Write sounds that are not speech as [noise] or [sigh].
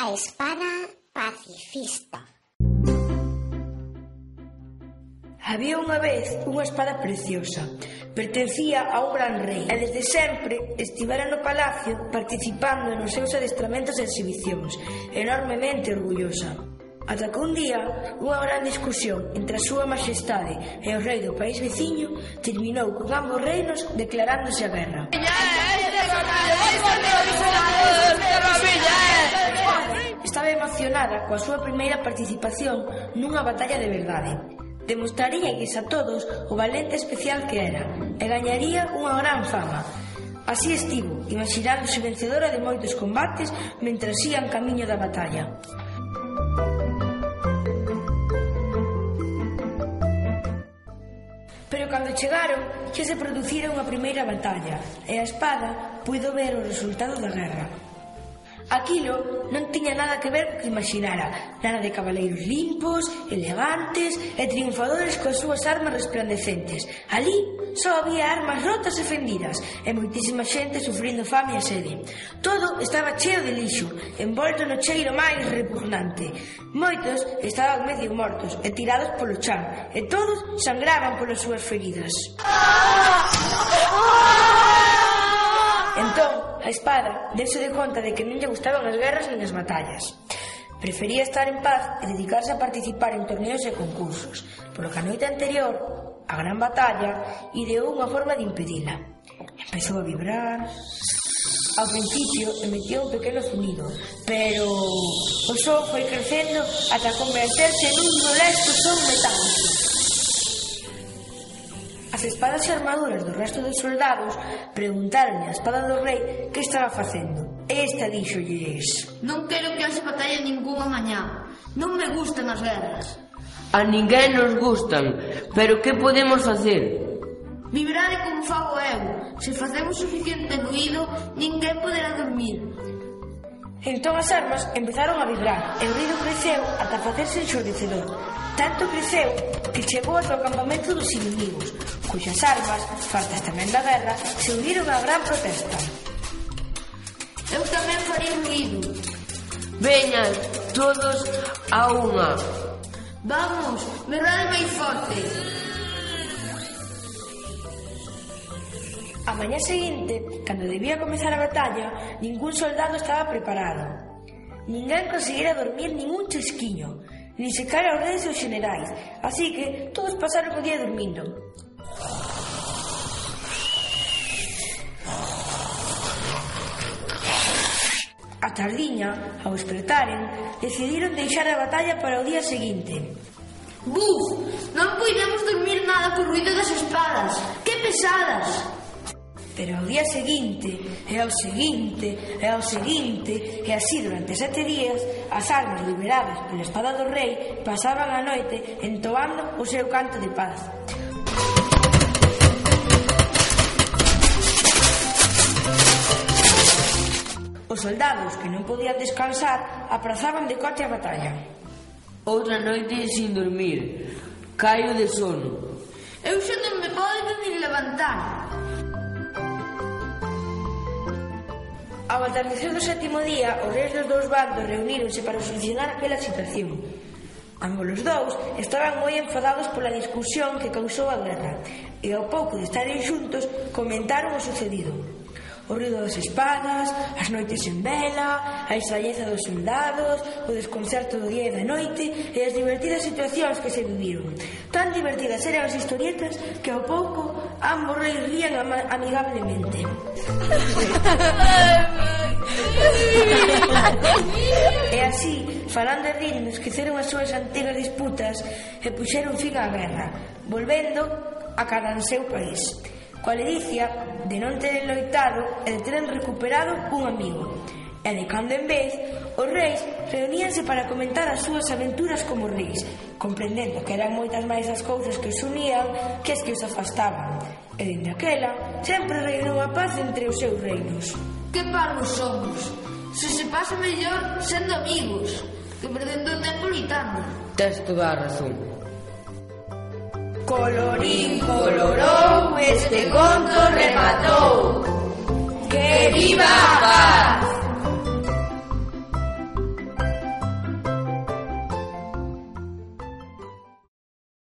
a espada pacifista. Había unha vez unha espada preciosa. Pertencía a un gran rei e desde sempre estivera no palacio participando nos seus adestramentos e exhibicións, enormemente orgullosa. Ata que un día, unha gran discusión entre a súa majestade e o rei do país veciño terminou con ambos reinos declarándose a guerra. ¡Ya, emocionada coa súa primeira participación nunha batalla de verdade. Demostraríalles a todos o valente especial que era e gañaría unha gran fama. Así estivo, imaginándose vencedora de moitos combates mentre ían camiño da batalla. Pero cando chegaron, xa se producira unha primeira batalla e a espada puido ver o resultado da guerra. Aquilo non tiña nada que ver co que imaginara. Nada de cabaleiros limpos, elegantes e triunfadores coas súas armas resplandecentes. Alí só había armas rotas e fendidas e moitísima xente sufrindo fame e sede. Todo estaba cheo de lixo, envolto no cheiro máis repugnante. Moitos estaban medio mortos e tirados polo chan e todos sangraban polas súas feridas. Ah! A espada deuse de conta de que non lle gustaban as guerras nin as batallas. Prefería estar en paz e dedicarse a participar en torneos e concursos, polo que a noite anterior, a gran batalla, ideou unha forma de impedila. Empezou a vibrar... Ao principio emitía un pequeno sonido, pero o son foi crecendo ata converterse nun molesto son metálico. As espadas e armaduras do resto dos soldados preguntaronle a espada do rei que estaba facendo. E esta díxolles... Non quero que haxe batalla ninguna mañá. Non me gustan as guerras. A ninguén nos gustan, pero que podemos facer? Vibrade como fago eu. Se facemos suficiente ruido, ninguén poderá dormir. Entón as armas empezaron a vibrar e o ruido creceu ata facerse ensurdecedor. Tanto creceu que chegou ata o campamento dos inimigos, cuxas armas, fartas tamén da guerra, se uniron á gran protesta. Eu tamén farei ruido. Veñan, todos a unha. Vamos, berrade máis forte. A mañá seguinte, cando debía comezar a batalla, ningún soldado estaba preparado. Ninguén conseguira dormir ningún chesquiño, nin sequera redes os generais, así que todos pasaron o día dormindo. A tardiña, ao despertaren, decidiron deixar a batalla para o día seguinte. Buf, non podemos dormir nada co ruido das espadas. Que pesadas! Pero ao día seguinte, e ao seguinte, e ao seguinte, e así durante sete días, as almas liberadas pola espada do rei pasaban a noite entoando o seu canto de paz. Os soldados, que non podían descansar, aprazaban de cote a batalla. Outra noite sin dormir. Caio de sono. Eu xa non me podo nin levantar. atardecer do sétimo día, os reis dos dous bandos reuníronse para solucionar aquela situación. Ambos os dous estaban moi enfadados pola discusión que causou a guerra e ao pouco de estaren xuntos comentaron o sucedido o ruido das espadas, as noites en vela, a estralleza dos soldados, o desconcerto do día e da noite e as divertidas situacións que se viviron. Tan divertidas eran as historietas que ao pouco ambos reis rían am amigablemente. [laughs] e así, falando de rindo, esqueceron as súas antigas disputas e puxeron fin á guerra, volvendo a cada seu país coa ledicia de non teren loitado e de teren recuperado un amigo. E de cando en vez, os reis reuníanse para comentar as súas aventuras como reis, comprendendo que eran moitas máis as cousas que os unían que as que os afastaban. E dende aquela, sempre reinou a paz entre os seus reinos. Que parvos somos! Se se pasa mellor sendo amigos, que perdendo o tempo litando. Tens toda a razón. Colorín colorou, este conto rematou. Que viva